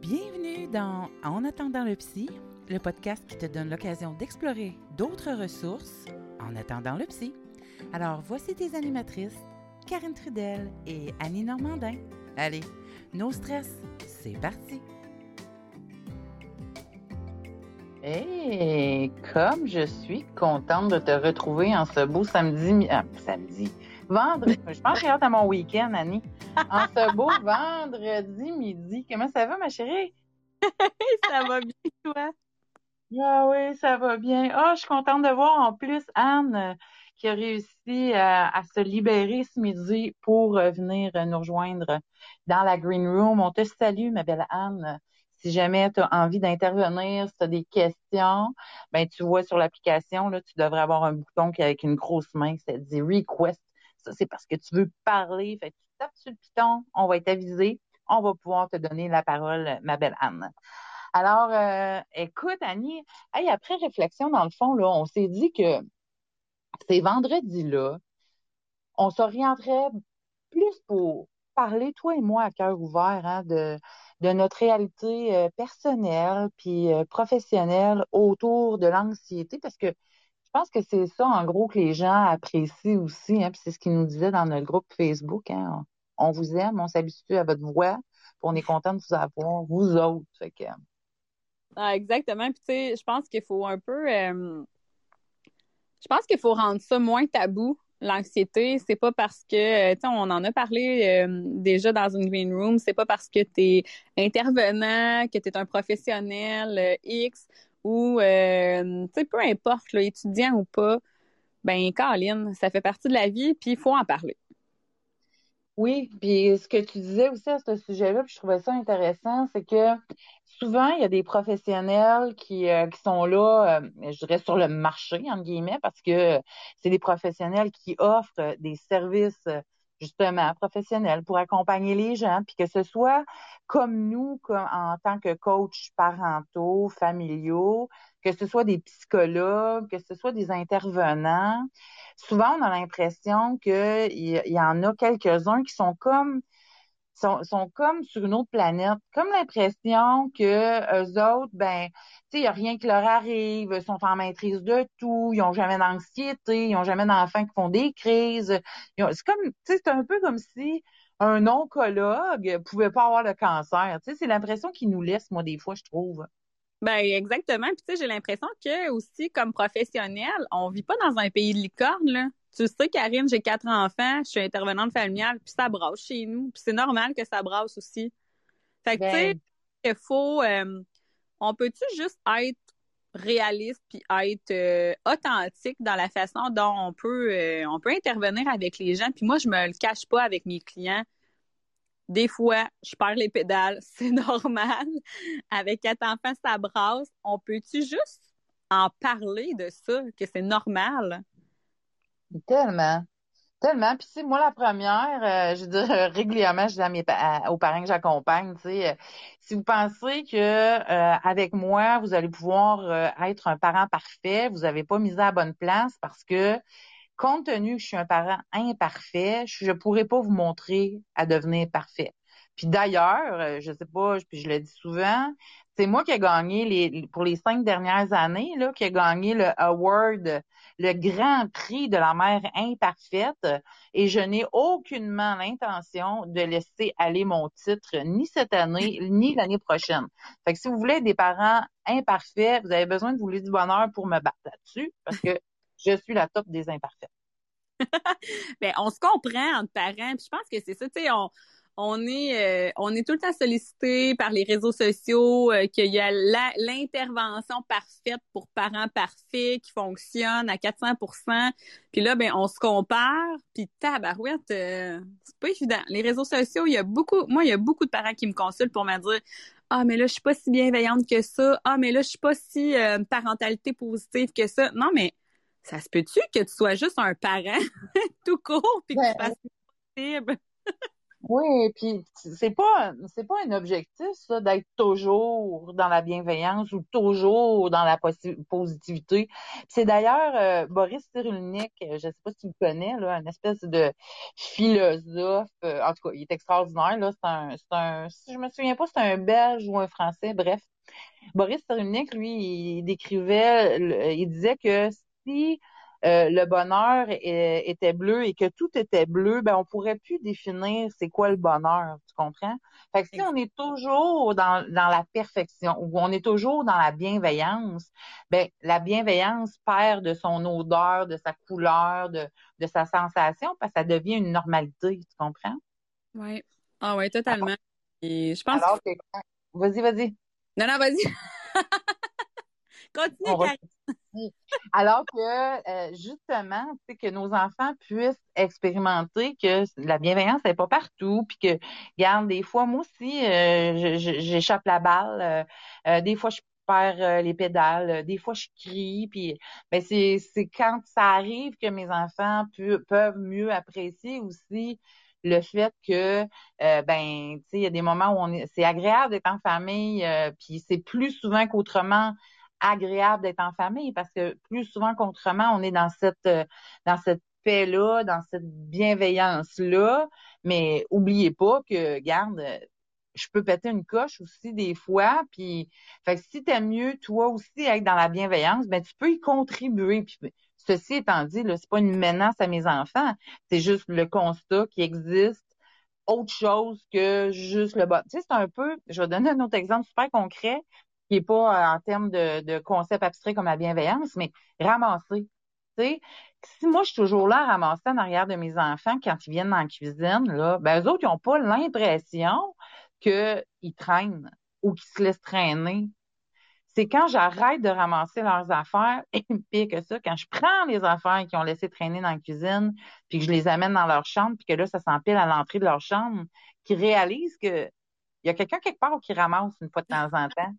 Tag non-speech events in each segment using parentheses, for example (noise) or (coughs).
Bienvenue dans En attendant le psy, le podcast qui te donne l'occasion d'explorer d'autres ressources en attendant le psy. Alors voici tes animatrices, Karine Trudel et Annie Normandin. Allez, no stress, c'est parti. Hey, comme je suis contente de te retrouver en ce beau samedi, ah, samedi, vendredi, je pense que j'ai hâte à mon week-end, Annie. (laughs) En ce beau vendredi midi. Comment ça va, ma chérie? (laughs) Ça va bien, toi? Ah oui, ça va bien. Ah, je suis contente de voir en plus Anne euh, qui a réussi à, à se libérer ce midi pour euh, venir euh, nous rejoindre dans la Green Room. On te salue, ma belle Anne. Si jamais tu as envie d'intervenir, si tu as des questions, ben tu vois sur l'application, là, tu devrais avoir un bouton qui avec une grosse main, ça dit request. Ça, c'est parce que tu veux parler. Fait que tu tapes sur le piton, on va être avisé, on va pouvoir te donner la parole, ma belle Anne. Alors, euh, écoute, Annie, hey, après réflexion, dans le fond, là, on s'est dit que ces vendredis-là, on s'orienterait plus pour parler, toi et moi, à cœur ouvert, hein, de, de notre réalité euh, personnelle puis euh, professionnelle autour de l'anxiété, parce que je pense que c'est ça, en gros, que les gens apprécient aussi, hein, puis c'est ce qu'ils nous disaient dans notre groupe Facebook, hein, on, vous aime, on s'habitue à votre voix, puis on est content de vous avoir, vous autres. Ah, exactement. Puis, tu sais, je pense qu'il faut un peu. euh, je pense qu'il faut rendre ça moins tabou. L'anxiété, c'est pas parce que, euh, tu sais, on en a parlé euh, déjà dans une green room, c'est pas parce que t'es intervenant, que t'es un professionnel X ou, euh, tu sais, peu importe, là, étudiant ou pas, ben, Caroline, ça fait partie de la vie, puis il faut en parler. Oui, puis ce que tu disais aussi à ce sujet-là, puis je trouvais ça intéressant, c'est que souvent, il y a des professionnels qui, euh, qui sont là, euh, je dirais, sur le marché, entre guillemets, parce que c'est des professionnels qui offrent des services, justement, professionnels pour accompagner les gens, puis que ce soit comme nous, comme en tant que coach parentaux, familiaux, que ce soit des psychologues, que ce soit des intervenants. Souvent, on a l'impression qu'il y, y en a quelques-uns qui sont comme sont, comme sur une autre planète, comme l'impression que eux autres, ben, tu sais, il a rien qui leur arrive, ils sont en maîtrise de tout, ils ont jamais d'anxiété, ils ont jamais d'enfants qui font des crises. C'est comme, tu sais, c'est un peu comme si un oncologue pouvait pas avoir le cancer. Tu sais, c'est l'impression qu'ils nous laissent, moi, des fois, je trouve. Ben exactement. Puis tu sais, j'ai l'impression que aussi comme professionnel, on vit pas dans un pays de licorne là. Tu sais, Karine, j'ai quatre enfants, je suis intervenante familiale, puis ça brasse chez nous, puis c'est normal que ça brasse aussi. Fait que tu sais, Ben, il faut, euh, on peut-tu juste être réaliste puis être euh, authentique dans la façon dont on peut, euh, on peut intervenir avec les gens? Puis moi, je me le cache pas avec mes clients. Des fois, je perds les pédales, (laughs) c'est normal. Avec quatre enfants, ça brasse. On peut-tu juste en parler de ça, que c'est normal? Tellement. Tellement. Puis, tu moi, la première, euh, je veux dire, (laughs) régulièrement, je dis à mes, aux parents que j'accompagne, tu sais, euh, si vous pensez que euh, avec moi, vous allez pouvoir être un parent parfait, vous n'avez pas misé à bonne place parce que, compte tenu que je suis un parent imparfait, je ne pourrai pas vous montrer à devenir parfait. Puis d'ailleurs, je sais pas, puis je le dis souvent, c'est moi qui ai gagné pour les cinq dernières années, là, qui ai gagné le award le grand prix de la mère imparfaite et je n'ai aucunement l'intention de laisser aller mon titre ni cette année ni l'année prochaine. Fait que si vous voulez des parents imparfaits, vous avez besoin de vous du bonheur pour me battre là-dessus parce que je suis la top des imparfaits. (laughs) Ben, on se comprend entre parents. Puis je pense que c'est ça, tu sais, on est, euh, on est tout le temps sollicité par les réseaux sociaux, euh, qu'il y a l'intervention parfaite pour parents parfaits qui fonctionne à 400%. Puis là, ben, on se compare. Puis tabarouette, euh, c'est pas évident. Les réseaux sociaux, il y a beaucoup, moi, il y a beaucoup de parents qui me consultent pour me dire, ah, mais là, je suis pas si bienveillante que ça. Ah, mais là, je suis pas si euh, parentalité positive que ça. Non, mais ça se peut-tu que tu sois juste un parent (laughs) tout court puis que tu fasses possible? Oui, et puis c'est pas c'est pas un objectif ça d'être toujours dans la bienveillance ou toujours dans la positivité. C'est d'ailleurs euh, Boris Cyrulnik, euh, je sais pas si tu le connais là, un espèce de philosophe. Euh, en tout cas, il est extraordinaire là. C'est un c'est un si je me souviens pas, c'est un Belge ou un Français. Bref, Boris Cyrulnik, lui, il décrivait, il disait que si euh, le bonheur était bleu et que tout était bleu, ben on pourrait plus définir c'est quoi le bonheur, tu comprends? Fait que si on est toujours dans, dans la perfection ou on est toujours dans la bienveillance, ben la bienveillance perd de son odeur, de sa couleur, de, de sa sensation parce que ça devient une normalité, tu comprends? Oui. Ah oui, totalement. Et je pense Alors que... Vas-y, vas-y. Non, non, vas-y. (laughs) Continue, Alors que, euh, justement, que nos enfants puissent expérimenter que la bienveillance n'est pas partout, puis que, regarde, des fois, moi aussi, euh, j'échappe la balle, euh, des fois, je perds les pédales, des fois, je crie, puis ben, c'est quand ça arrive que mes enfants peuvent mieux apprécier aussi le fait que ben tu sais il y a des moments où on est c'est agréable d'être en famille puis c'est plus souvent qu'autrement agréable d'être en famille parce que plus souvent qu'autrement, on est dans cette euh, dans cette paix-là, dans cette bienveillance-là. Mais oubliez pas que, garde, je peux péter une coche aussi des fois. Puis, fait que si t'aimes mieux, toi aussi, être dans la bienveillance, ben tu peux y contribuer. Puis, ceci étant dit, là, c'est pas une menace à mes enfants. C'est juste le constat qui existe autre chose que juste le bas. Tu sais, c'est un peu, je vais donner un autre exemple super concret qui est pas euh, en termes de, de concept abstrait comme la bienveillance, mais ramasser. Tu sais, si moi je suis toujours là à ramasser en arrière de mes enfants quand ils viennent la cuisine, là, ben eux autres, ils n'ont pas l'impression qu'ils traînent ou qu'ils se laissent traîner. C'est quand j'arrête de ramasser leurs affaires, et (laughs) pire que ça, quand je prends les affaires qu'ils ont laissé traîner dans la cuisine, puis que je les amène dans leur chambre, puis que là, ça s'empile à l'entrée de leur chambre, qu'ils réalisent que il y a quelqu'un quelque part qui ramasse une fois de temps en temps.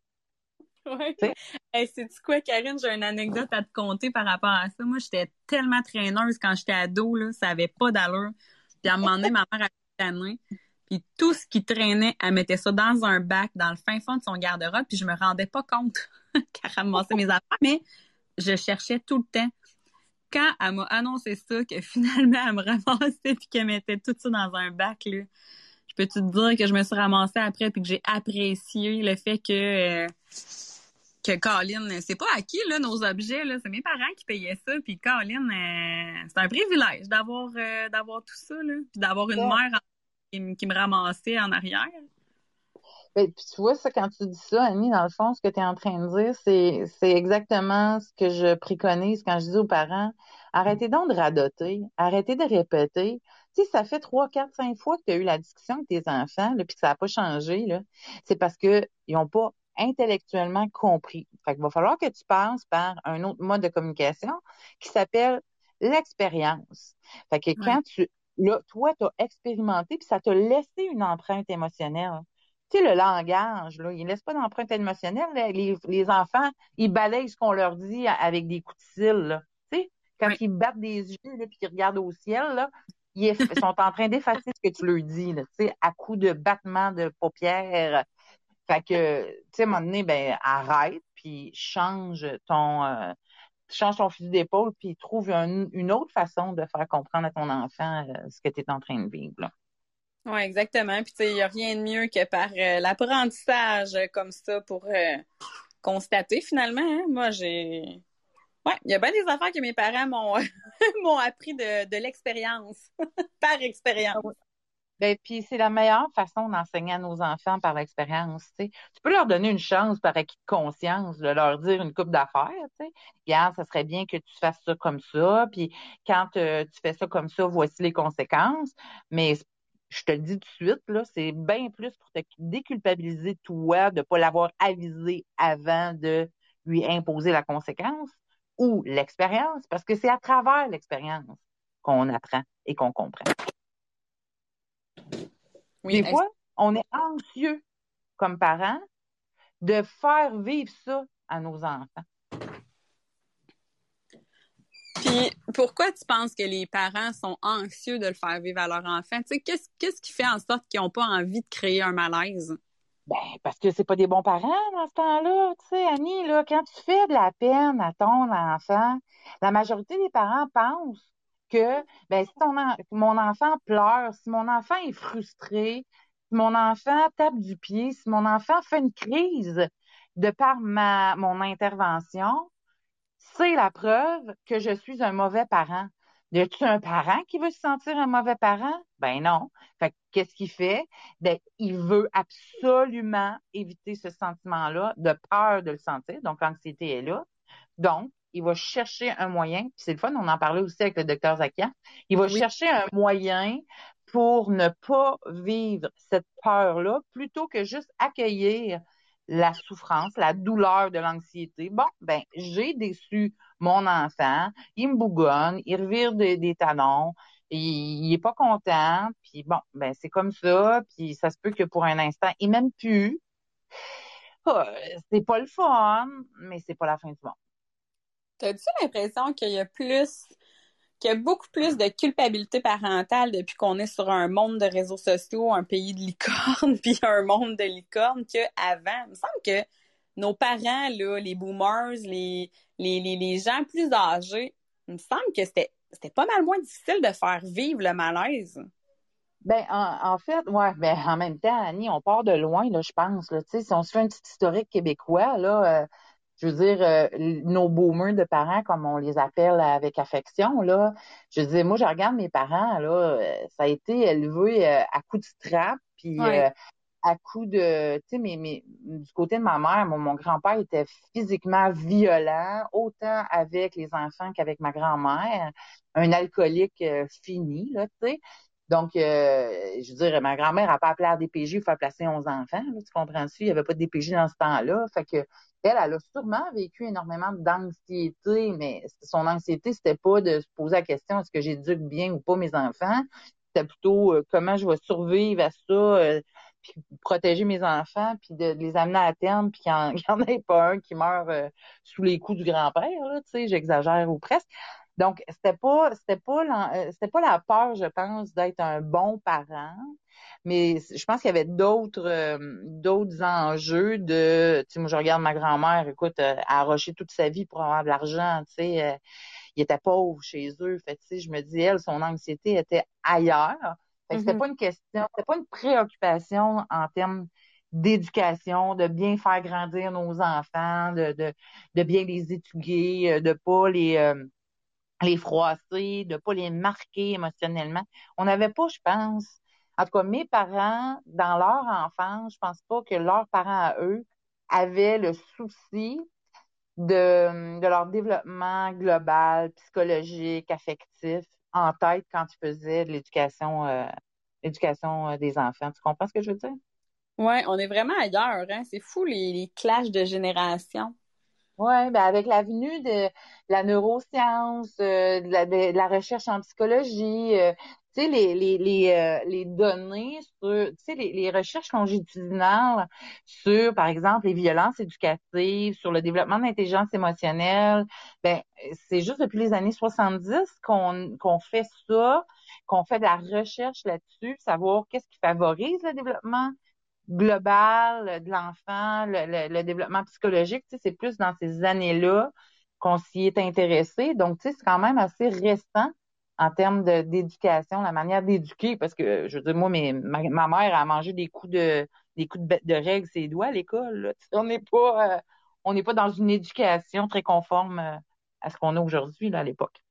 (laughs) Ouais. Hey, sais-tu quoi, Karine? J'ai une anecdote à te conter par rapport à ça. Moi, j'étais tellement traîneuse quand j'étais ado, là, ça avait pas d'allure. Puis à un moment donné, ma mère a année. Puis tout ce qui traînait, elle mettait ça dans un bac, dans le fin fond de son garde-robe, puis je me rendais pas compte (laughs) qu'elle ramassait mes affaires, mais je cherchais tout le temps. Quand elle m'a annoncé ça, que (laughs) finalement, elle me ramassait puis qu'elle mettait tout ça dans un bac, là, je peux te dire que je me suis ramassée après puis que j'ai apprécié le fait que... Euh, que Colin, c'est pas acquis là nos objets là, c'est mes parents qui payaient ça, puis Colin, euh, c'est un privilège d'avoir euh, d'avoir tout ça là, puis d'avoir une mère qui, me ramassait en arrière. Ben, puis tu vois ça quand tu dis ça, Annie, dans le fond, ce que tu es en train de dire, c'est c'est exactement ce que je préconise quand je dis aux parents arrêtez donc de radoter, arrêtez de répéter. Tu sais, ça fait trois, quatre, cinq fois que tu as eu la discussion avec tes enfants, là, puis que ça n'a pas changé, là. C'est parce que ils n'ont pas intellectuellement compris. Fait qu'il va falloir que tu passes par un autre mode de communication qui s'appelle l'expérience. Fait que quand tu, là, toi, tu as expérimenté, puis ça t'a laissé une empreinte émotionnelle. Tu sais, le langage, là, il laisse pas d'empreinte émotionnelle. Les, les, enfants, ils balayent ce qu'on leur dit avec des coups de cils, là. Tu sais, quand ils battent des yeux, là, puis qu'ils regardent au ciel, là, ils sont en train d'effacer ce que tu leur dis, là, tu sais, à coups de battement de paupières, fait que, tu sais, à un moment donné, ben, arrête, puis change ton, euh, change ton fusil d'épaule, puis trouve une autre façon de faire comprendre à ton enfant euh, ce que tu es en train de vivre. Oui, exactement. Puis, tu sais, il n'y a rien de mieux que par euh, l'apprentissage comme ça pour constater finalement. Hein. Moi, j'ai. Ouais, il y a bien des affaires que mes parents m'ont (laughs) m'ont appris de, de l'expérience, (laughs) par expérience. Ben, puis c'est la meilleure façon d'enseigner à nos enfants par l'expérience. Tu peux leur donner une chance par acquis de conscience, de leur dire une coupe d'affaires. Regarde, ça serait bien que tu fasses ça comme ça. Puis quand euh, tu fais ça comme ça, voici les conséquences. Mais je te le dis tout de suite, là, c'est bien plus pour te déculpabiliser toi de ne pas l'avoir avisé avant de lui imposer la conséquence ou l'expérience, parce que c'est à travers l'expérience qu'on apprend et qu'on comprend. Des fois, on est anxieux comme parents de faire vivre ça à nos enfants. Puis Puis pourquoi tu penses que les parents sont anxieux de le faire vivre à leur enfant? Tu sais, qu'est-ce, qu'est-ce qui fait en sorte qu'ils n'ont pas envie de créer un malaise? Ben, parce que c'est pas des bons parents dans ce temps-là. Tu sais, Annie, là, quand tu fais de la peine à ton enfant, la majorité des parents pensent que ben, si mon enfant pleure, si mon enfant est frustré, si mon enfant tape du pied, si mon enfant fait une crise de par ma mon intervention, c'est la preuve que je suis un mauvais parent. Y a-tu un parent qui veut se sentir un mauvais parent? Ben non. Fait qu'est-ce qu'il fait? Ben, il veut absolument éviter ce sentiment-là de peur de le sentir. Donc, l'anxiété est là. Donc, il va chercher un moyen, puis c'est le fun, on en parlait aussi avec le docteur Zakia, il va chercher un moyen pour ne pas vivre cette peur-là plutôt que juste accueillir la souffrance, la douleur de l'anxiété. Bon, ben, j'ai déçu mon enfant, il me bougonne, il revire des, talons, il, est pas content, puis bon, ben, c'est comme ça, puis ça se peut que pour un instant, il m'aime plus. Ah, c'est pas le fun, mais c'est pas la fin du monde. T'as-tu l'impression qu'il y a plus qu'il y a beaucoup plus de culpabilité parentale depuis qu'on est sur un monde de réseaux sociaux, un pays de licorne, (laughs) puis un monde de licorne qu'avant. Il me semble que nos parents, là, les boomers, les, les, les, gens plus âgés, il me semble que c'était, c'était pas mal moins difficile de faire vivre le malaise. Ben, en, fait, ouais, ben, en même temps, Annie, on part de loin, là, je pense, là, si on se fait un petit historique québécois, là, euh, je veux dire, euh, nos boomers de parents, comme on les appelle avec affection, là, je veux dire, moi, je regarde mes parents, là, euh, ça a été élevé euh, à coups de strap, puis à coups de, tu sais, mais, mais, du côté de ma mère, mon, grand-père était physiquement violent, autant avec les enfants qu'avec ma grand-mère, un alcoolique fini, là, tu sais. Donc, je veux dire, ma grand-mère n'a pas appelé à DPJ pour faire placer 11 enfants. tu comprends-tu? Il n'y avait pas de DPJ dans ce temps-là. Fait que elle, elle a sûrement vécu énormément d'anxiété, mais son anxiété, c'était pas de se poser la question est-ce que j'éduque bien ou pas mes enfants? C'était plutôt euh, comment je vais survivre à ça, euh, puis protéger mes enfants, puis de, les amener à terme, puis qu'il n'y (laughs) en, ait pas un qui meurt euh, sous les coups du grand-père, tu sais, j'exagère ou presque. Donc, c'était pas, c'était pas, c'était pas la peur, je pense, d'être un bon parent, mais je pense qu'il y avait d'autres euh, d'autres enjeux de tu sais moi je regarde ma grand-mère écoute euh, elle a arroché toute sa vie pour avoir de l'argent tu sais euh, il était pauvre chez eux fait tu sais je me dis elle son anxiété était ailleurs fait que c'était mm-hmm. pas une question c'était pas une préoccupation en termes d'éducation, de bien faire grandir nos enfants, de, de, de bien les étudier, de pas les les froisser, de pas les marquer émotionnellement. On n'avait pas, je pense, en tout cas, mes parents, dans leur enfance, je pense pas que leurs parents à eux avaient le souci de, leur développement global, psychologique, affectif en tête quand ils faisaient de l'éducation euh, euh, des enfants. Tu comprends ce que je veux dire? Oui, on est vraiment ailleurs. Hein? C'est fou les, les clashs de génération. Oui, ben avec la venue de la neuroscience, euh, de, la, de, la, recherche en psychologie, tu sais, les, les, les, euh, les données sur, tu sais, les, les recherches longitudinales sur, par exemple, les violences éducatives, sur le développement de l'intelligence émotionnelle, ben, c'est juste depuis les années 70 qu'on qu'on fait ça, qu'on fait de la recherche là-dessus, savoir qu'est-ce qui favorise le développement global de l'enfant, le, le, développement psychologique, tu sais, c'est plus dans ces années-là qu'on s'y est intéressé. Donc, tu sais, c'est quand même assez récent en termes d'éducation, la manière d'éduquer, parce que je veux dire, moi, mes, ma, mère a mangé des coups de des coups de, de règles ses doigts à l'école. On n'est pas euh, on n'est pas dans une éducation très conforme euh, à ce qu'on a aujourd'hui à l'époque.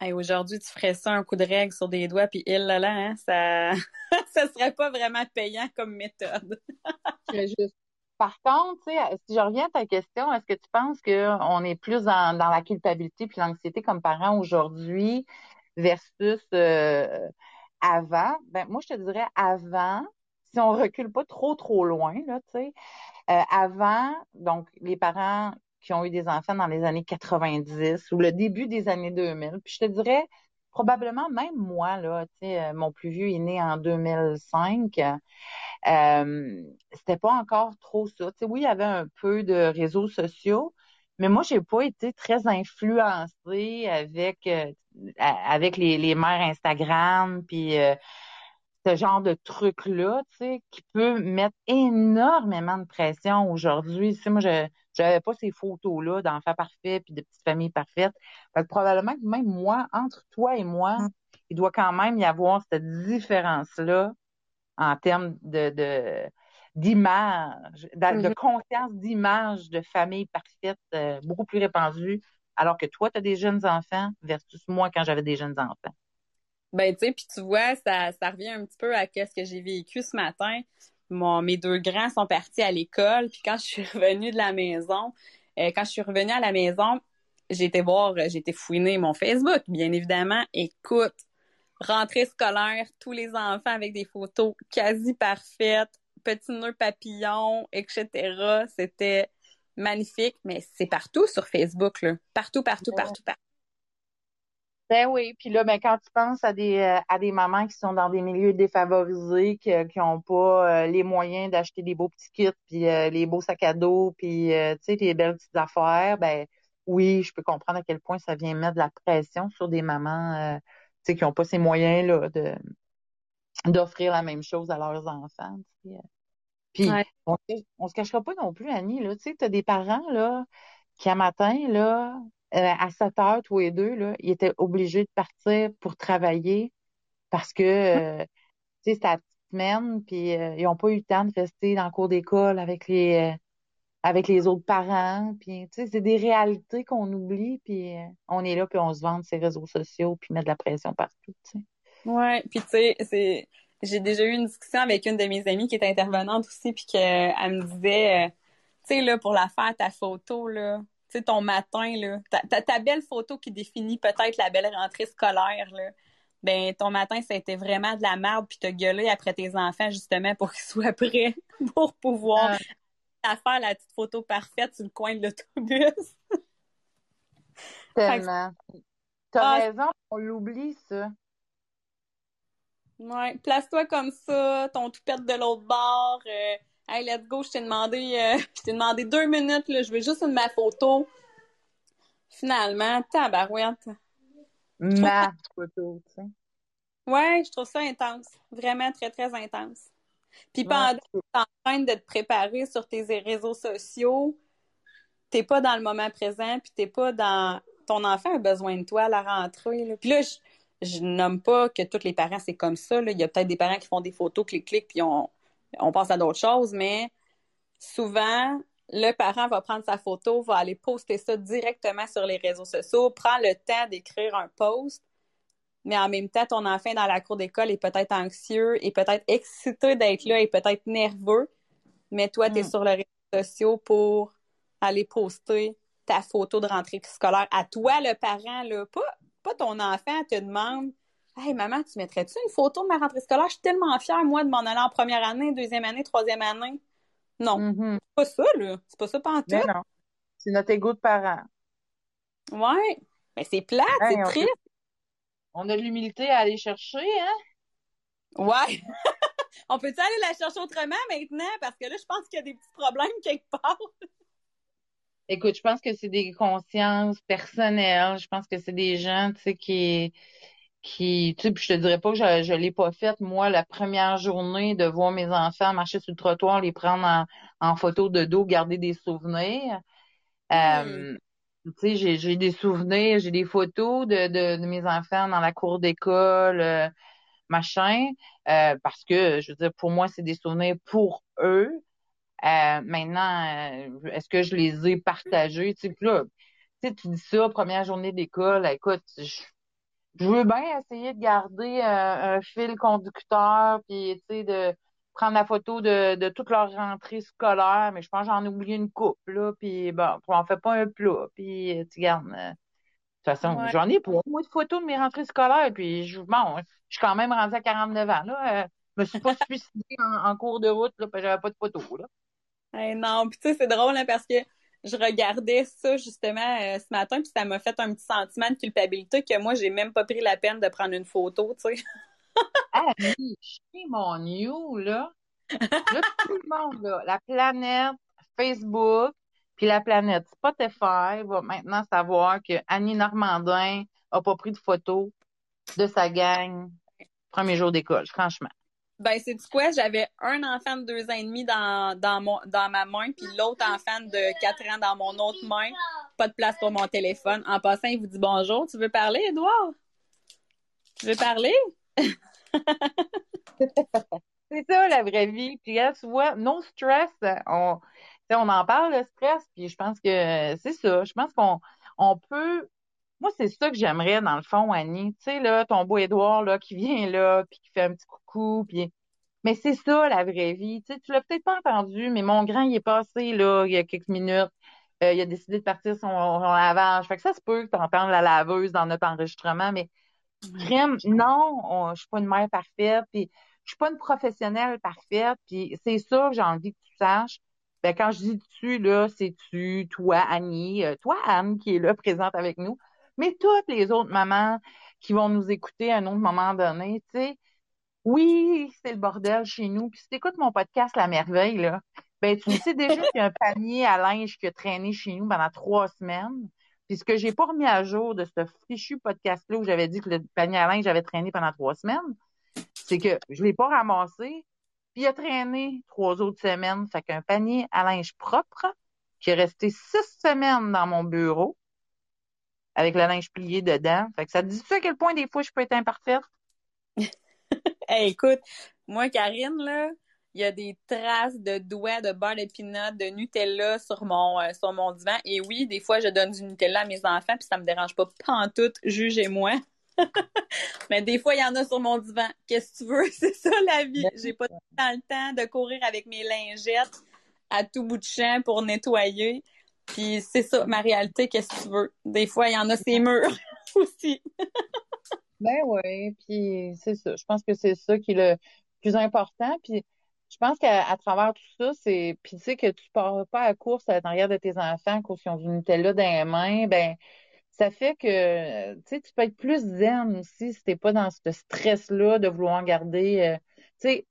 Hey, aujourd'hui, tu ferais ça un coup de règle sur des doigts, puis il là là, hein, ça (laughs) ça serait pas vraiment payant comme méthode. (laughs) Par contre, si je reviens à ta question, est-ce que tu penses qu'on est plus dans, dans la culpabilité puis l'anxiété comme parents aujourd'hui versus euh, avant, ben moi je te dirais avant, si on recule pas trop trop loin là, tu sais, euh, avant, donc les parents qui ont eu des enfants dans les années 90 ou le début des années 2000, puis je te dirais probablement même moi là, euh, mon plus vieux est né en 2005. Euh, c'était pas encore trop ça. Oui, il y avait un peu de réseaux sociaux, mais moi, j'ai pas été très influencée avec euh, avec les, mères Instagram, puis ce genre de truc-là, tu sais, qui peut mettre énormément de pression aujourd'hui. Moi, je j'avais pas ces photos-là d'enfants parfaits puis de petites familles parfaites. Fait que probablement que même moi, entre toi et moi, mm. il doit quand même y avoir cette différence-là en termes de, de d'image, de, conscience d'image de famille parfaite euh, beaucoup plus répandue, alors que toi, tu as des jeunes enfants versus moi quand j'avais des jeunes enfants. Ben, tu sais, puis tu vois, ça, ça revient un petit peu à ce que j'ai vécu ce matin. Mon, mes deux grands sont partis à l'école, puis quand je suis revenue de la maison, euh, quand je suis revenue à la maison, j'ai été voir, j'ai été fouiner mon Facebook, bien évidemment. Écoute, rentrée scolaire, tous les enfants avec des photos quasi parfaites, petits nœuds papillons, etc. C'était magnifique, mais c'est partout sur Facebook, là. Partout, partout, partout, partout. Ben oui, puis là, ben quand tu penses à des euh, à des mamans qui sont dans des milieux défavorisés, qui qui ont pas euh, les moyens d'acheter des beaux petits kits, puis euh, les beaux sacs à dos, puis tu sais les belles petites affaires, ben oui, je peux comprendre à quel point ça vient mettre de la pression sur des mamans, tu sais qui ont pas ces moyens là de d'offrir la même chose à leurs enfants. Puis on, on se cachera pas non plus, Annie là, tu sais, t'as des parents là qui à matin là euh, à 7 heures, tous les deux, là, ils étaient obligés de partir pour travailler parce que, euh, tu sais, c'était la petite semaine, puis euh, ils n'ont pas eu le temps de rester dans le cours d'école avec les avec les autres parents. Puis, tu sais, c'est des réalités qu'on oublie, puis on est là, puis on se vend ces réseaux sociaux, puis met de la pression partout, tu sais. Ouais, puis tu sais, c'est... J'ai déjà eu une discussion avec une de mes amies qui est intervenante aussi, puis qu'elle me disait, tu sais, là, pour la faire, ta photo, là, sais, ton matin, là, ta, ta, belle photo qui définit peut-être la belle rentrée scolaire, là, ben ton matin, ça a été vraiment de la merde, puis t'as gueulé après tes enfants, justement, pour qu'ils soient (laughs) prêts pour pouvoir faire la petite photo parfaite sur le coin de l'autobus. (laughs) Tellement. T'as ah, raison, on l'oublie, ça. Ouais, place-toi comme ça, ton toupette de l'autre bord, euh, Hey, let's go, je t'ai demandé, euh, (laughs) je t'ai demandé deux minutes, là, je veux juste une ma photo. Finalement, tabarouette. Ma photo, tu sais. Ouais, je trouve ça intense. Vraiment très, très intense. Puis pendant que tu es en train de te préparer sur tes réseaux sociaux, t'es pas dans le moment présent, puis t'es pas dans... Ton enfant a besoin de toi à la rentrée. Là. Puis là, je, je nomme pas que tous les parents, c'est comme ça. Là. Il y a peut-être des parents qui font des photos, clic-clic, puis on, on passe à d'autres choses, mais souvent, le parent va prendre sa photo, va aller poster ça directement sur les réseaux sociaux, prend le temps d'écrire un post, mais en même temps, ton enfant dans la cour d'école est peut-être anxieux, est peut-être excité d'être là, est peut-être nerveux, mais toi, tu es mm. sur les réseaux sociaux pour aller poster ta photo de rentrée scolaire à toi, le parent, là, pas, pas ton enfant te demande Hey, maman, tu mettrais-tu une photo de ma rentrée scolaire? Je suis tellement fière, moi, de m'en aller en première année, deuxième année, troisième année. Non. Mm-hmm. C'est pas ça, là. C'est pas ça, tout. non. C'est notre égo de parent. Ouais. Mais c'est plate, c'est triste. On a l'humilité à aller chercher, hein? Ouais. (laughs) on peut-tu aller la chercher autrement maintenant? Parce que là, je pense qu'il y a des petits problèmes quelque part. Écoute, je pense que c'est des consciences personnelles. Je pense que c'est des gens, tu sais, qui qui, tu sais, je te dirais pas que je, je l'ai pas faite, moi, la première journée de voir mes enfants marcher sur le trottoir, les prendre en, en photo de dos, garder des souvenirs. Euh, tu sais, j'ai, des souvenirs, j'ai des photos de, de, de, mes enfants dans la cour d'école, euh, machin, euh, parce que, je veux dire, pour moi, c'est des souvenirs pour eux. maintenant, est-ce que je les ai partagés? Tu sais, là, tu sais, tu dis ça, première journée d'école, écoute, je je veux bien essayer de garder euh, un, fil conducteur, puis tu sais, de prendre la photo de, de toute leur rentrée scolaire, mais je pense que j'en ai oublié une coupe, là, puis bon, on fait pas un plat, puis tu gardes. Euh, de toute façon, j'en ai pour moi de photos de mes rentrées scolaires, puis je, bon, je suis quand même rendue à 49 ans, là. Euh, je me suis pas suicidée en, cours de route, là, parce que j'avais pas de photos, là. non, puis tu sais, c'est drôle, hein, parce que je regardais ça justement euh, ce matin, puis ça m'a fait un petit sentiment de culpabilité que moi, j'ai même pas pris la peine de prendre une photo, tu sais. (laughs) ah mon new, là. Là, tout le monde, là, la planète, Facebook, Puis la planète Spotify va maintenant savoir que Annie Normandin a pas pris de photos de sa gang premier jour d'école, franchement. Ben, c'est du quoi? J'avais un enfant de deux ans et demi dans, dans, mon, dans ma main, puis l'autre enfant de quatre ans dans mon autre main. Pas de place pour mon téléphone. En passant, il vous dit bonjour. Tu veux parler, Edouard? Tu veux parler? (laughs) c'est ça, la vraie vie. Puis là, tu vois, no stress. On, on en parle, le stress, puis je pense que c'est ça. Je pense qu'on on peut moi, c'est ça que j'aimerais, dans le fond, Annie. Tu sais, là, ton beau Édouard, là, qui vient là, puis qui fait un petit coucou, puis... Mais c'est ça, la vraie vie. Tu sais, tu l'as peut-être pas entendu, mais mon grand, il est passé, là, il y a quelques minutes. Euh, il a décidé de partir son, son, lavage. Fait que ça se peut que tu entendes la laveuse dans notre enregistrement, mais crème, non, je suis pas une mère parfaite, puis je suis pas une professionnelle parfaite, puis c'est ça que j'ai envie que tu saches. Ben, quand je dis tu, là, c'est tu, toi, Annie, euh, toi, Anne, qui est là, présente avec nous mais toutes les autres mamans qui vont nous écouter à un autre moment donné, tu sais, oui, c'est le bordel chez nous. Puis si t'écoutes mon podcast La Merveille, là, ben tu sais déjà qu'il y a un panier à linge qui a traîné chez nous pendant trois semaines. Puis ce que j'ai pas remis à jour de ce fichu podcast-là où j'avais dit que le panier à linge avait traîné pendant trois semaines, c'est que je l'ai pas ramassé, puis il a traîné trois autres semaines. Fait qu'un panier à linge propre qui est resté six semaines dans mon bureau, avec le linge plié dedans. Fait que ça te dit à quel point des fois je peux être imparfaite? (laughs) écoute, moi, Karine, là, il y a des traces de doigts de beurre d'épinot, de Nutella sur mon, euh, sur mon divan. Et oui, des fois, je donne du Nutella à mes enfants, puis ça me dérange pas pantoute, jugez-moi. (laughs) Mais des fois, il y en a sur mon divan. Qu'est-ce que tu veux? (laughs) C'est ça la vie. J'ai pas le temps de courir avec mes lingettes à tout bout de champ pour nettoyer. Puis c'est ça, ma réalité, qu'est-ce que tu veux? Des fois, il y en a ces murs (laughs) aussi. ben oui, puis c'est ça. Je pense que c'est ça qui est le plus important. Puis je pense qu'à travers tout ça, c'est. Puis tu sais que tu pars pas à course à l'arrière de tes enfants ils ont du Nutella dans les mains, ben ça fait que tu sais, tu peux être plus zen aussi si t'es pas dans ce stress-là de vouloir garder. Euh, tu sais,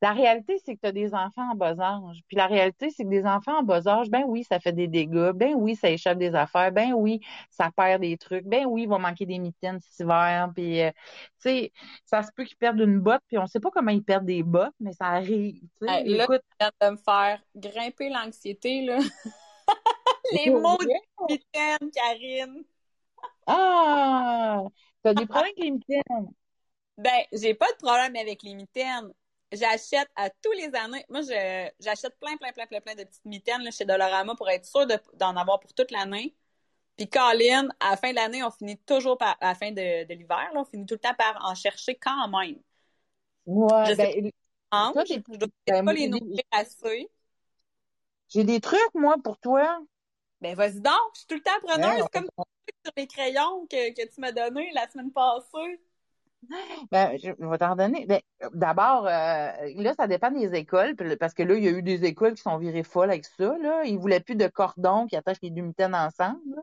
la réalité, c'est que tu as des enfants en bas âge. Puis la réalité, c'est que des enfants en bas âge, ben oui, ça fait des dégâts. Ben oui, ça échappe des affaires. Ben oui, ça perd des trucs. Ben oui, il va manquer des mitaines cet hiver. Puis, euh, tu sais, ça se peut qu'ils perdent une botte. Puis on sait pas comment ils perdent des bottes, mais ça arrive. Hey, là, écoute, de me faire grimper l'anxiété, là. (laughs) Les mots de mitaines, Karine. Ah! T'as des problèmes avec les mitaines? Ben, j'ai pas de problème avec les mitaines j'achète à tous les années. Moi, j'achète plein, plein, plein, plein, plein de petites mitaines là, chez Dolorama pour être sûr d'en avoir pour toute l'année. Puis Colin, à la fin de l'année, on finit toujours par, à la fin de, de l'hiver, on finit tout le temps par en chercher quand même. Ouais, je ben, je dois ben, pas les nourrir assez. J'ai des trucs, moi, pour toi. Ben, vas-y donc, je suis tout le temps preneuse, comme sur les crayons que, que tu m'as donnés la semaine passée. Ben, je vais t'en donner. Ben, d'abord, euh, là, ça dépend des écoles, parce que là, il y a eu des écoles qui sont virées folles avec ça. Là. Ils voulaient plus de cordon qui attachent les deux mitaines ensemble.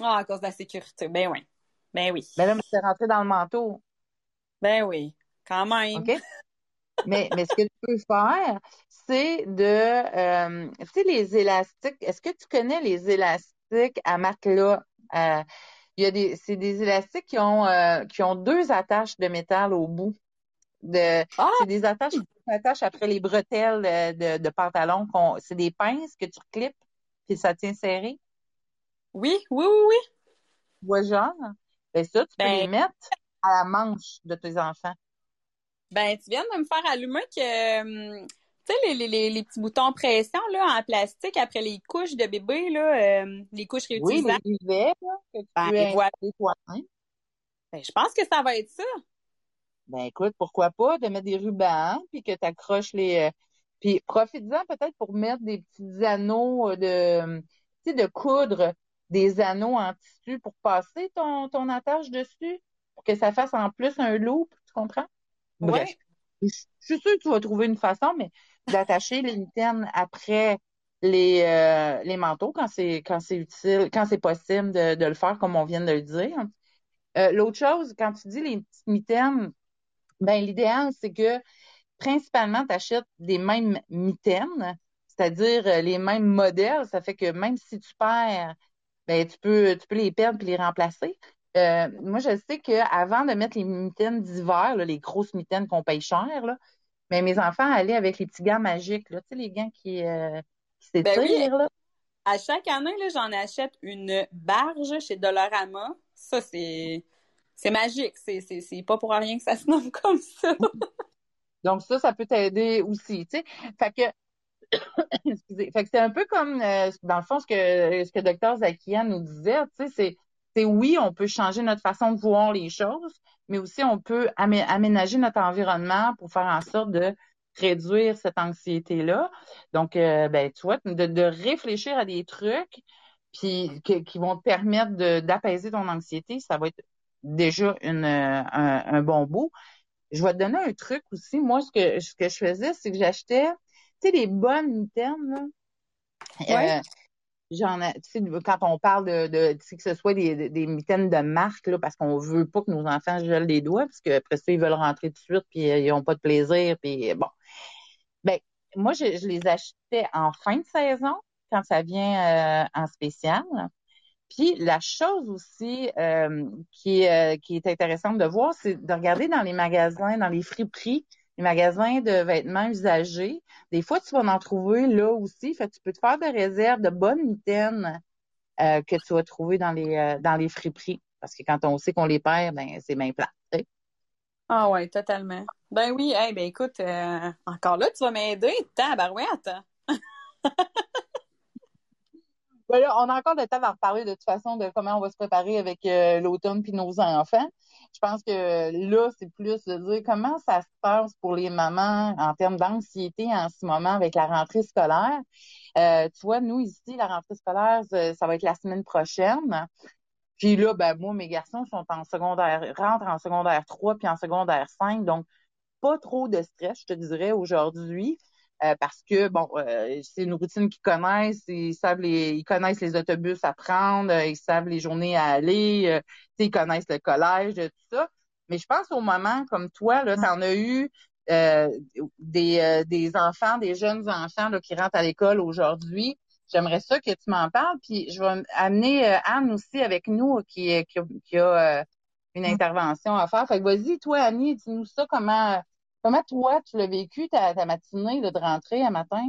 Ah, à cause de la sécurité. Ben oui. Ben oui. Ben là, mais c'est rentré dans le manteau. Ben oui, quand même. OK? mais, mais ce que tu peux faire, c'est de, euh, tu sais, les élastiques. Est-ce que tu connais les élastiques à matelas? Euh, il y a des, c'est des élastiques qui ont, euh, qui ont deux attaches de métal au bout. De, ah! C'est des attaches qui s'attachent après les bretelles de, de, pantalon. C'est des pinces que tu clips, puis ça tient serré. Oui, oui, oui, oui. Ouais, genre? Ben ça, tu peux ben les mettre à la manche de tes enfants. Ben, tu viens de me faire allumer que hum, tu sais, les, les, les, petits boutons pression là, en plastique après les couches de bébé, là, euh, les couches réutilisables. Oui, les UV, là, que tu ben, peux ben, je pense que ça va être ça. Ben écoute, pourquoi pas de mettre des rubans, puis que tu accroches les... Euh, puis profite-en peut-être pour mettre des petits anneaux euh, de... Tu sais, de coudre des anneaux en tissu pour passer ton, ton attache dessus, pour que ça fasse en plus un loop, tu comprends? Bref. Je suis sûre que tu vas trouver une façon, mais d'attacher les mitaines après les, euh, les manteaux quand c'est quand c'est utile, quand c'est possible de, de, le faire comme on vient de le dire. Euh, L'autre chose, quand tu dis les petites mitaines, ben l'idéal, c'est que principalement, tu achètes des mêmes mitaines c'est-à-dire euh, les mêmes modèles. Ça fait que même si tu perds, ben tu peux, tu peux les perdre puis les remplacer. Moi, je sais qu'avant de mettre les mitaines d'hiver, les grosses mitaines qu'on paye cher, là, mais mes enfants allaient avec les petits gants magiques, là, tu sais, les gants qui, euh, qui Ben oui. s'étirent, là. À chaque année, là, j'en achète une barge chez Dollarama. Ça, c'est, c'est magique. C'est, c'est, c'est pas pour rien que ça se nomme (laughs) comme ça. Donc ça, ça peut t'aider aussi, tu sais. Fait que, (coughs) excusez, fait que c'est un peu comme, euh, dans le fond, ce que, ce que Dr Zakian nous disait, tu sais, c'est, c'est oui, on peut changer notre façon de voir les choses, mais aussi on peut amé- aménager notre environnement pour faire en sorte de réduire cette anxiété-là. Donc, euh, ben, tu vois, de, de réfléchir à des trucs puis que- qui vont te permettre d'apaiser ton anxiété, ça va être déjà une, euh, un, un bon bout. Je vais te donner un truc aussi. Moi, ce que, ce que je faisais, c'est que j'achetais, tu sais, des bonnes mitaines, là. Ouais. Euh, J'en quand on parle de, de que ce soit des, des mitaines de marque, là, parce qu'on veut pas que nos enfants gèlent les doigts, parce qu'après ça, ils veulent rentrer tout de suite, puis euh, ils ont pas de plaisir, puis bon. Ben, moi, je, je les achetais en fin de saison, quand ça vient euh, en spécial. Puis la chose aussi euh, qui, euh, qui est intéressante de voir, c'est de regarder dans les magasins, dans les friperies, les magasins de vêtements usagés. Des fois, tu vas en trouver là aussi. Fait que tu peux te faire des réserves de bonnes mitaines euh, que tu vas trouver dans les euh, dans les friperies. Parce que quand on sait qu'on les perd, ben c'est bien plat. Ah ouais, totalement. Ben oui, hey, ben écoute, euh, encore là, tu vas m'aider. Tabarouette. (laughs) Ben là, on a encore le temps d'en reparler de toute façon de comment on va se préparer avec euh, l'automne puis nos enfants. Je pense que là, c'est plus de dire comment ça se passe pour les mamans en termes d'anxiété en ce moment avec la rentrée scolaire. Euh, tu vois, nous ici, la rentrée scolaire, ça ça va être la semaine prochaine. Puis là, ben moi, mes garçons sont en secondaire, rentrent en secondaire 3 puis en secondaire 5, donc pas trop de stress, je te dirais, aujourd'hui. Euh, parce que bon, euh, c'est une routine qu'ils connaissent, ils savent les, ils connaissent les autobus à prendre, euh, ils savent les journées à aller, euh, tu sais, ils connaissent le collège, tout ça. Mais je pense au moment comme toi, là, t'en as eu euh, des, euh, des enfants, des jeunes enfants là, qui rentrent à l'école aujourd'hui. J'aimerais ça que tu m'en parles. Puis je vais amener Anne aussi avec nous qui, qui, a- qui a euh, une intervention à faire. Fait que vas-y, toi, Annie, dis-nous ça, comment comment toi tu l'as vécu ta, matinée de rentrée à matin?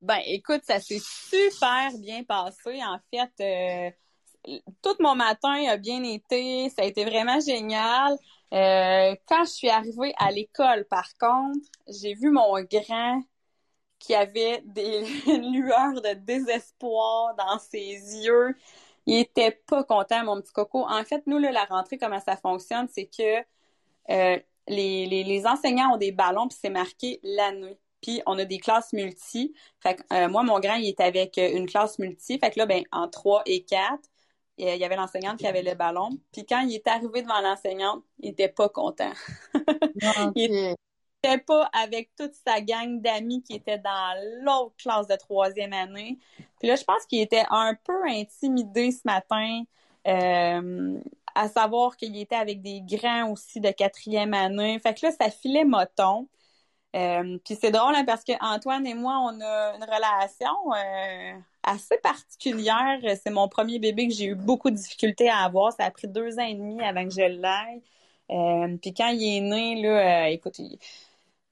Ben écoute, ça s'est super bien passé. En fait, euh, tout mon matin a bien été. Ça a été vraiment génial. Euh, quand je suis arrivée à l'école, par contre, j'ai vu mon grand qui avait des (laughs) lueurs de désespoir dans ses yeux. Il était pas content, mon petit coco. En fait, nous, là, la rentrée, comment ça fonctionne, c'est que euh, les, les, les enseignants ont des ballons, puis c'est marqué l'année. Puis on a des classes multi. Fait que euh, moi, mon grand, il était avec euh, une classe multi. Fait que là, ben, en 3 et 4, euh, il y avait l'enseignante qui avait le ballon. Puis quand il est arrivé devant l'enseignante, il était pas content. (laughs) Il était pas avec toute sa gang d'amis qui étaient dans l'autre classe de troisième année. Puis là, je pense qu'il était un peu intimidé ce matin, euh, à savoir qu'il était avec des grands aussi de quatrième année. Fait que là, ça filait moton. Euh, puis c'est drôle hein, parce que Antoine et moi, on a une relation euh, assez particulière. C'est mon premier bébé que j'ai eu beaucoup de difficultés à avoir. Ça a pris deux ans et demi avant que je l'aille. Euh, puis quand il est né, là, écoute,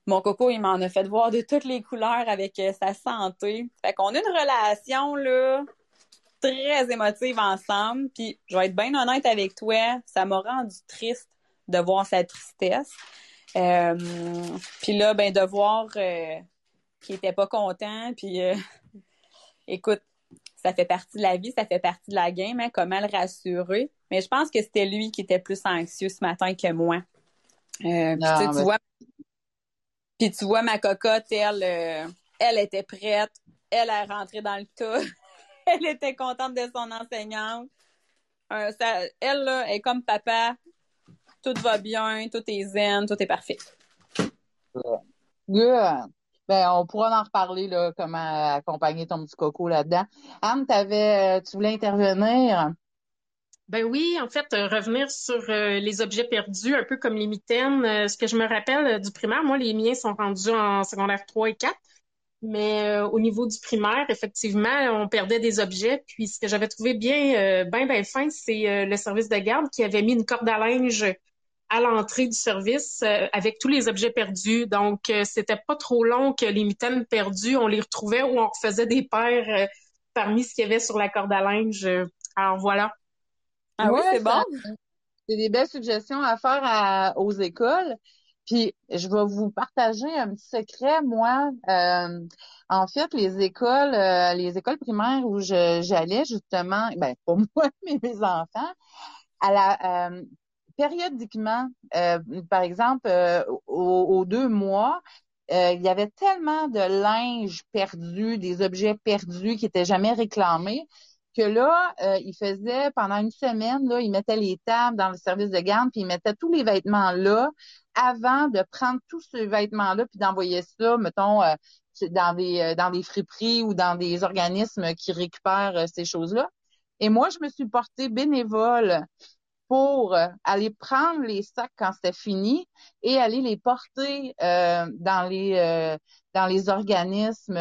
mon coco, il m'en a fait voir de toutes les couleurs avec sa santé. Fait qu'on a une relation, là, très émotive ensemble. Puis, je vais être bien honnête avec toi, ça m'a rendu triste de voir sa tristesse. Euh, puis là, ben, de voir euh, qu'il était pas content. Puis, euh, (laughs) écoute, ça fait partie de la vie, ça fait partie de la game, hein, comment le rassurer. Mais je pense que c'était lui qui était plus anxieux ce matin que moi. Euh, puis, tu vois, puis tu vois, ma cocotte, elle, elle était prête. Elle est rentrée dans le tas. (laughs) (laughs) elle était contente de son enseignante. Euh, ça, elle, là, est comme papa. Tout va bien, tout est zen, tout est parfait. Good. Ben, on pourra en reparler, là, comment accompagner ton petit coco là-dedans. Anne, t'avais, euh, tu voulais intervenir? Ben oui, en fait, euh, revenir sur euh, les objets perdus, un peu comme les mitaines. Euh, ce que je me rappelle euh, du primaire, moi, les miens sont rendus en secondaire 3 et 4. Mais euh, au niveau du primaire, effectivement, on perdait des objets. Puis ce que j'avais trouvé bien, bien, bien fin, c'est le service de garde qui avait mis une corde à linge à l'entrée du service avec tous les objets perdus. Donc, c'était pas trop long que les mitaines perdues, on les retrouvait ou on refaisait des paires parmi ce qu'il y avait sur la corde à linge. Alors voilà. Ah oui, c'est bon. C'est des belles suggestions à faire aux écoles. Puis je vais vous partager un petit secret, moi. Euh, en fait, les écoles, euh, les écoles primaires où j'allais justement, ben pas (laughs) moi, mais mes enfants, à la euh, périodiquement, par exemple, aux, deux mois, il y avait tellement de linge perdu, des objets perdus qui étaient jamais réclamés, que là, euh, il faisait pendant une semaine, là, il mettait les tables dans le service de garde, puis il mettait tous les vêtements là avant de prendre tous ces vêtements-là, puis d'envoyer ça, mettons, euh, dans des euh, dans des friperies ou dans des organismes qui récupèrent ces choses-là. Et moi, je me suis portée bénévole pour aller prendre les sacs quand c'était fini et aller les porter dans les dans les organismes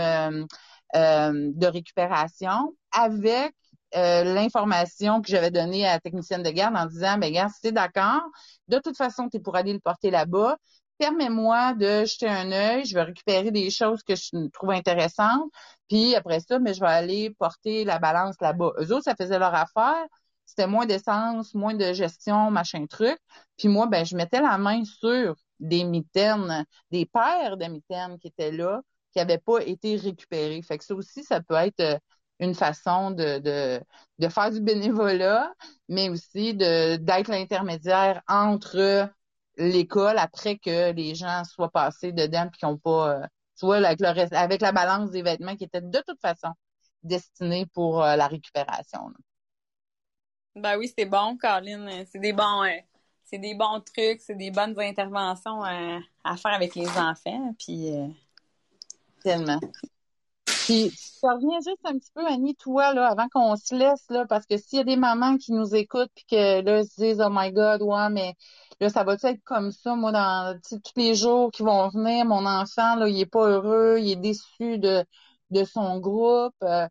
de récupération avec euh, l'information que j'avais donnée à la technicienne de garde en disant, ben gars, si t'es d'accord, de toute façon, tu es pour aller le porter là-bas. Permets-moi de jeter un œil, je vais récupérer des choses que je trouve intéressantes, puis après ça, mais ben, je vais aller porter la balance là-bas. Eux autres, ça faisait leur affaire, c'était moins d'essence, moins de gestion, machin truc. Puis moi, ben, je mettais la main sur des mitaines, des paires de mitaines qui étaient là, qui n'avaient pas été récupérées. Fait que ça aussi, ça peut être euh, une façon de, de, de faire du bénévolat, mais aussi de d'être l'intermédiaire entre l'école après que les gens soient passés dedans puis qu'ils n'ont pas, euh, tu vois, avec, le, avec la balance des vêtements qui étaient de toute façon destinés pour euh, la récupération. Ben oui, c'est bon, Caroline. C'est des bons, euh, c'est des bons trucs, c'est des bonnes interventions à faire avec les enfants. Puis, Tellement. Puis, ça revient juste un petit peu, Annie, toi, là, avant qu'on se laisse, là, parce que s'il y a des mamans qui nous écoutent puis que là, se disent, oh my God, ouais, mais là, ça va-tu être comme ça, moi, dans tous les jours qui vont venir, mon enfant, là, il est pas heureux, il est déçu de, de son groupe. Euh,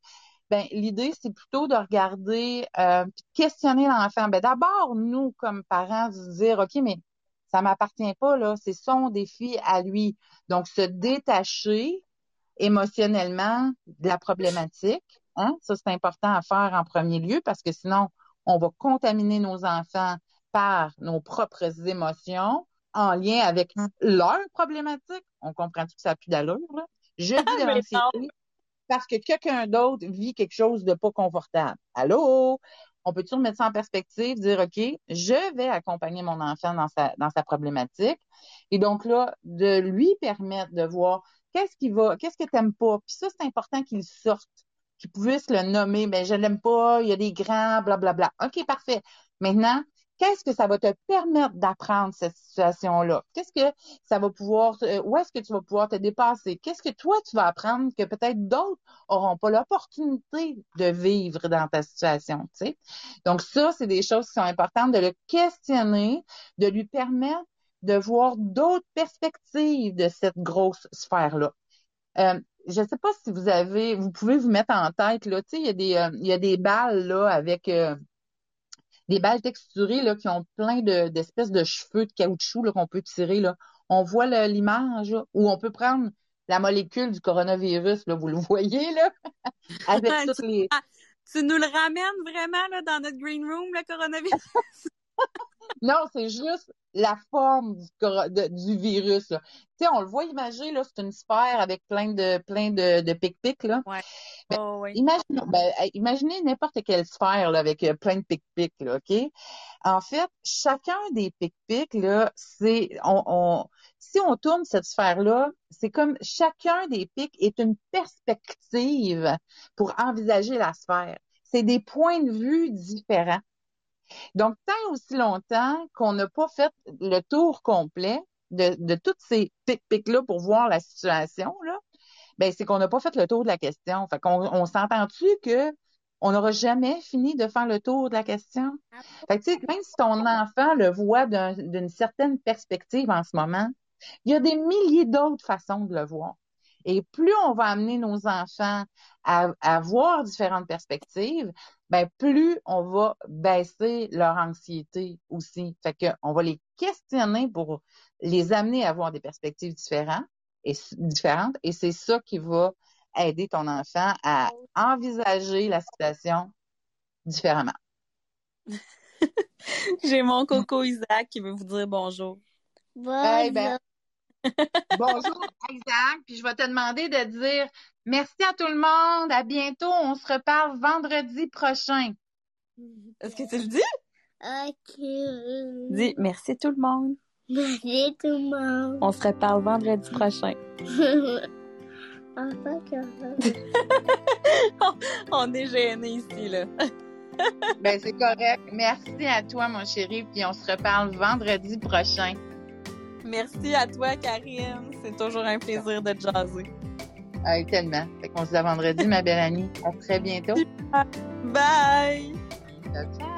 ben, l'idée, c'est plutôt de regarder, euh, puis de questionner l'enfant. Ben, d'abord, nous, comme parents, de dire, OK, mais ça m'appartient pas, là, c'est son défi à lui. Donc, se détacher, émotionnellement de la problématique. Hein? Ça, c'est important à faire en premier lieu parce que sinon, on va contaminer nos enfants par nos propres émotions en lien avec leur problématique. On comprend tout que ça n'a plus d'allure, là? Je dis de l'anxiété parce que quelqu'un d'autre vit quelque chose de pas confortable. Allô? On peut toujours mettre ça en perspective, dire, OK, je vais accompagner mon enfant dans sa, dans sa problématique? Et donc là, de lui permettre de voir Qu'est-ce qui va, qu'est-ce que t'aimes pas? Puis ça, c'est important qu'il sorte, qu'il puisse le nommer. Ben, je l'aime pas, il y a des grands, blablabla. Bla, bla. OK, parfait. Maintenant, qu'est-ce que ça va te permettre d'apprendre cette situation-là? Qu'est-ce que ça va pouvoir, euh, où est-ce que tu vas pouvoir te dépasser? Qu'est-ce que toi, tu vas apprendre que peut-être d'autres auront pas l'opportunité de vivre dans ta situation, tu sais? Donc ça, c'est des choses qui sont importantes de le questionner, de lui permettre de voir d'autres perspectives de cette grosse sphère-là. Euh, je ne sais pas si vous avez, vous pouvez vous mettre en tête, là, tu sais, il y a des, euh, il y a des balles, là, avec euh, des balles texturées, là, qui ont plein de, d'espèces de cheveux de caoutchouc, qu'on peut tirer, là. On voit l'image, où on peut prendre la molécule du coronavirus, là, vous le voyez, là, (laughs) avec toutes les... (laughs) tu nous le ramènes vraiment, là, dans notre green room, le coronavirus? Non, c'est juste la forme du, du virus. Tu sais, on le voit imaginer, là, c'est une sphère avec plein de plein de, de pic-pic, là. Ouais. Ben, oh, oui. Imaginez, ben, imaginez n'importe quelle sphère, là, avec euh, plein de pic-pic, là, OK? En fait, chacun des pic-pics, là, c'est, on, on, si on tourne cette sphère-là, c'est comme chacun des pics est une perspective pour envisager la sphère. C'est des points de vue différents. Donc, tant aussi longtemps qu'on n'a pas fait le tour complet de, de toutes ces pics-pics-là pour voir la situation, là, ben, c'est qu'on n'a pas fait le tour de la question. Fait qu'on on s'entend-tu que on n'aura jamais fini de faire le tour de la question? Fait que, tu sais, même si ton enfant le voit d'une certaine perspective en ce moment, il y a des milliers d'autres façons de le voir. Et plus on va amener nos enfants à, à voir différentes perspectives, ben plus on va baisser leur anxiété aussi. Fait que on va les questionner pour les amener à avoir des perspectives différentes et différentes. Et c'est ça qui va aider ton enfant à envisager la situation différemment. (laughs) J'ai mon coco Isaac qui veut vous dire bonjour. Eh ben, (laughs) bonjour Isaac, puis je vais te demander de dire merci à tout le monde, à bientôt, on se reparle vendredi prochain. Est-ce que tu le dis? Ok. Dis merci tout le monde. Merci tout le monde. On se reparle vendredi prochain. (laughs) Enfin, (laughs) On est gênés ici, là. Ben, c'est correct. Merci à toi, mon chéri, puis on se reparle vendredi prochain. Merci à toi, Karine. C'est toujours un plaisir de te jaser. Ah, tellement. Fait qu'on se dit à vendredi, ma belle Annie. À très bientôt. Bye! Ciao, ciao.